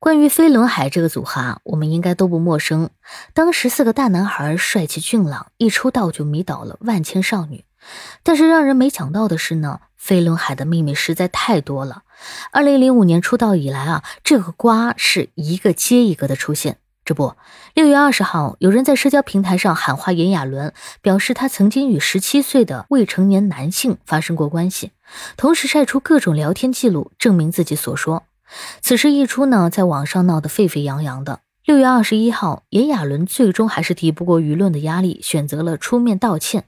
关于飞轮海这个组合啊，我们应该都不陌生。当时四个大男孩帅气俊朗，一出道就迷倒了万千少女。但是让人没想到的是呢，飞轮海的秘密实在太多了。二零零五年出道以来啊，这个瓜是一个接一个的出现。这不，六月二十号，有人在社交平台上喊话炎亚纶，表示他曾经与十七岁的未成年男性发生过关系，同时晒出各种聊天记录，证明自己所说。此事一出呢，在网上闹得沸沸扬扬的。六月二十一号，炎亚纶最终还是抵不过舆论的压力，选择了出面道歉。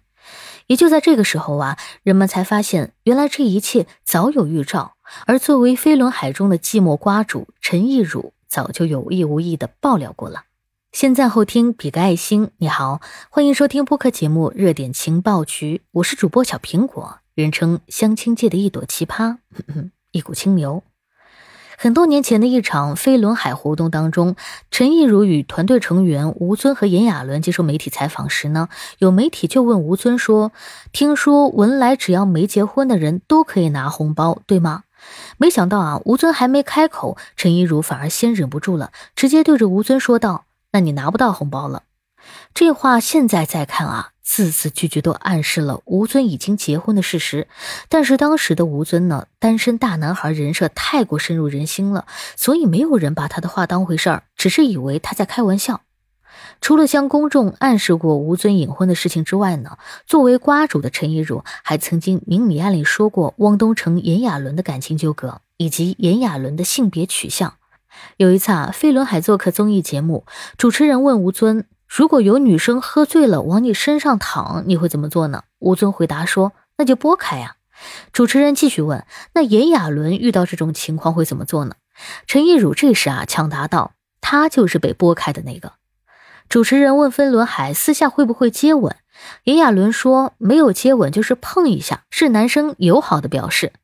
也就在这个时候啊，人们才发现，原来这一切早有预兆。而作为飞轮海中的寂寞瓜主陈亦儒，早就有意无意的爆料过了。先赞后听，比个爱心。你好，欢迎收听播客节目《热点情报局》，我是主播小苹果，人称相亲界的一朵奇葩，一股清流。很多年前的一场飞轮海活动当中，陈亦儒与团队成员吴尊和炎亚纶接受媒体采访时呢，有媒体就问吴尊说：“听说文莱只要没结婚的人都可以拿红包，对吗？”没想到啊，吴尊还没开口，陈亦儒反而先忍不住了，直接对着吴尊说道：“那你拿不到红包了。”这话现在再看啊。字字句句都暗示了吴尊已经结婚的事实，但是当时的吴尊呢，单身大男孩人设太过深入人心了，所以没有人把他的话当回事儿，只是以为他在开玩笑。除了向公众暗示过吴尊隐婚的事情之外呢，作为瓜主的陈亦儒还曾经明里暗里说过汪东城、炎亚纶的感情纠葛，以及炎亚纶的性别取向。有一次啊，飞轮海做客综艺节目，主持人问吴尊。如果有女生喝醉了往你身上躺，你会怎么做呢？吴尊回答说：“那就拨开呀。”主持人继续问：“那炎亚纶遇到这种情况会怎么做呢？”陈亦儒这时啊抢答道：“他就是被拨开的那个。”主持人问飞轮海私下会不会接吻，炎亚纶说：“没有接吻，就是碰一下，是男生友好的表示。”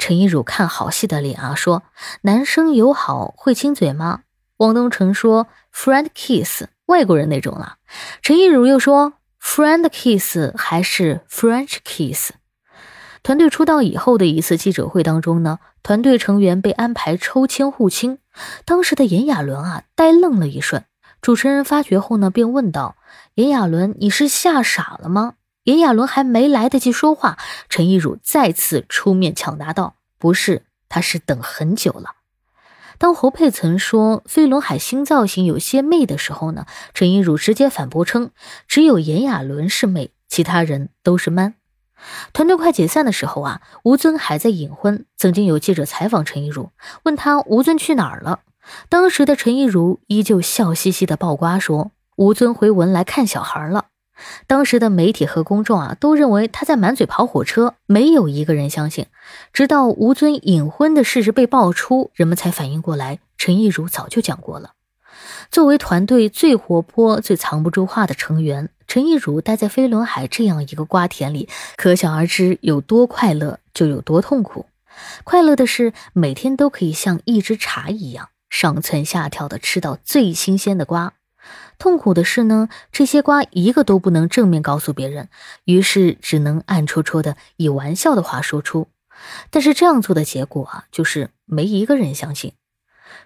陈亦儒看好戏的脸啊说：“男生友好会亲嘴吗？”汪东城说：“friend kiss。”外国人那种了。陈亦儒又说：“Friend kiss 还是 French kiss？” 团队出道以后的一次记者会当中呢，团队成员被安排抽签互亲。当时的炎亚纶啊，呆愣了一瞬。主持人发觉后呢，便问道：“炎亚纶，你是吓傻了吗？”炎亚纶还没来得及说话，陈亦儒再次出面抢答道：“不是，他是等很久了。”当侯佩岑说飞轮海新造型有些媚的时候呢，陈亦儒直接反驳称，只有炎亚纶是媚，其他人都是 man。团队快解散的时候啊，吴尊还在隐婚。曾经有记者采访陈亦儒，问他吴尊去哪儿了，当时的陈亦儒依旧笑嘻嘻的爆瓜说，吴尊回文莱看小孩了。当时的媒体和公众啊，都认为他在满嘴跑火车，没有一个人相信。直到吴尊隐婚的事实被爆出，人们才反应过来，陈亦儒早就讲过了。作为团队最活泼、最藏不住话的成员，陈亦儒待在飞轮海这样一个瓜田里，可想而知有多快乐，就有多痛苦。快乐的是每天都可以像一只茶一样，上蹿下跳的吃到最新鲜的瓜。痛苦的是呢，这些瓜一个都不能正面告诉别人，于是只能暗戳戳的以玩笑的话说出。但是这样做的结果啊，就是没一个人相信。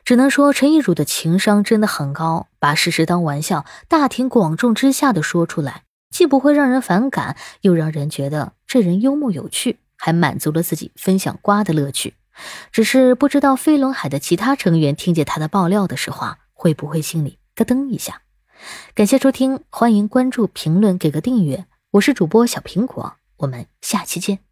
只能说陈亦儒的情商真的很高，把事实当玩笑，大庭广众之下的说出来，既不会让人反感，又让人觉得这人幽默有趣，还满足了自己分享瓜的乐趣。只是不知道飞轮海的其他成员听见他的爆料的时候，会不会心里咯噔一下？感谢收听，欢迎关注、评论、给个订阅。我是主播小苹果，我们下期见。